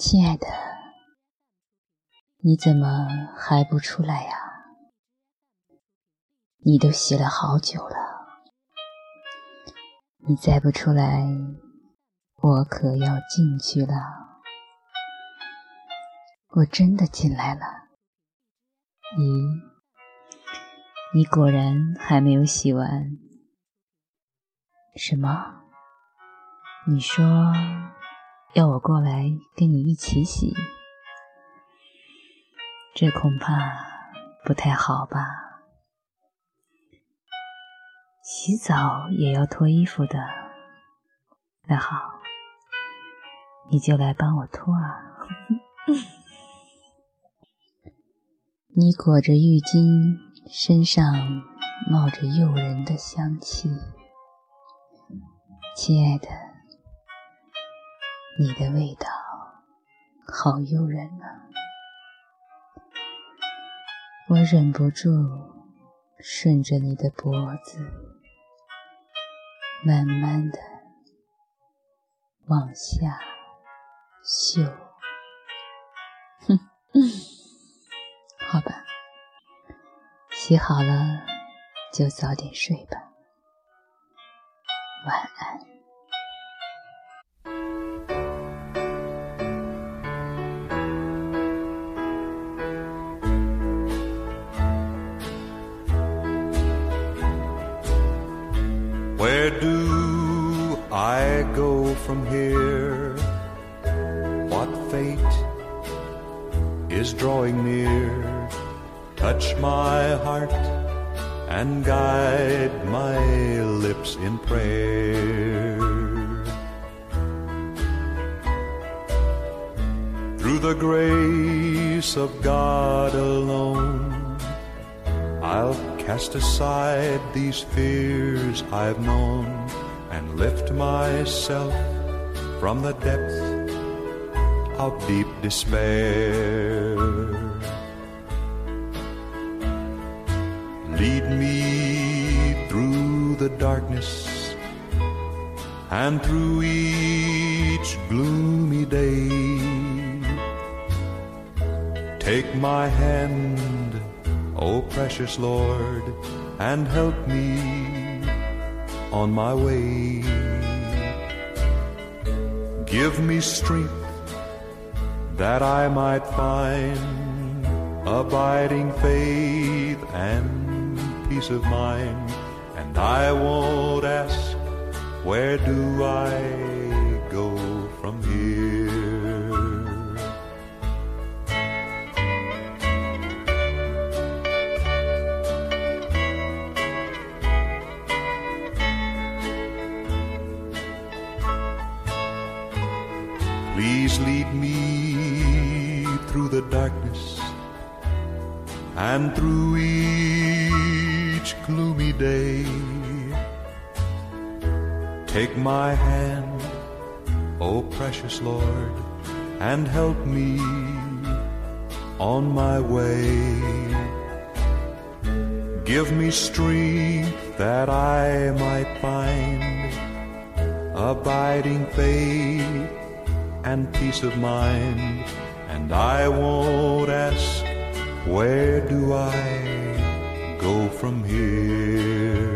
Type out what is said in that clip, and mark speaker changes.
Speaker 1: 亲爱的，你怎么还不出来呀？你都洗了好久了，你再不出来，我可要进去了。我真的进来了。咦，你果然还没有洗完？什么？你说？要我过来跟你一起洗，这恐怕不太好吧？洗澡也要脱衣服的。那好，你就来帮我脱啊！你裹着浴巾，身上冒着诱人的香气，亲爱的。你的味道好诱人啊！我忍不住顺着你的脖子，慢慢的往下嗅。哼，好吧，洗好了就早点睡吧，晚安。
Speaker 2: Where do I go from here? What fate is drawing near? Touch my heart and guide my lips in prayer. Through the grace of God alone, I'll cast aside these fears I've known and lift myself from the depth of deep despair. Lead me through the darkness and through each gloomy day. Take my hand O precious Lord, and help me on my way. Give me strength that I might find abiding faith and peace of mind. And I won't ask, where do I Please lead me through the darkness and through each gloomy day. Take my hand, O precious Lord, and help me on my way. Give me strength that I might find abiding faith and peace of mind. And I won't ask, where do I go from here?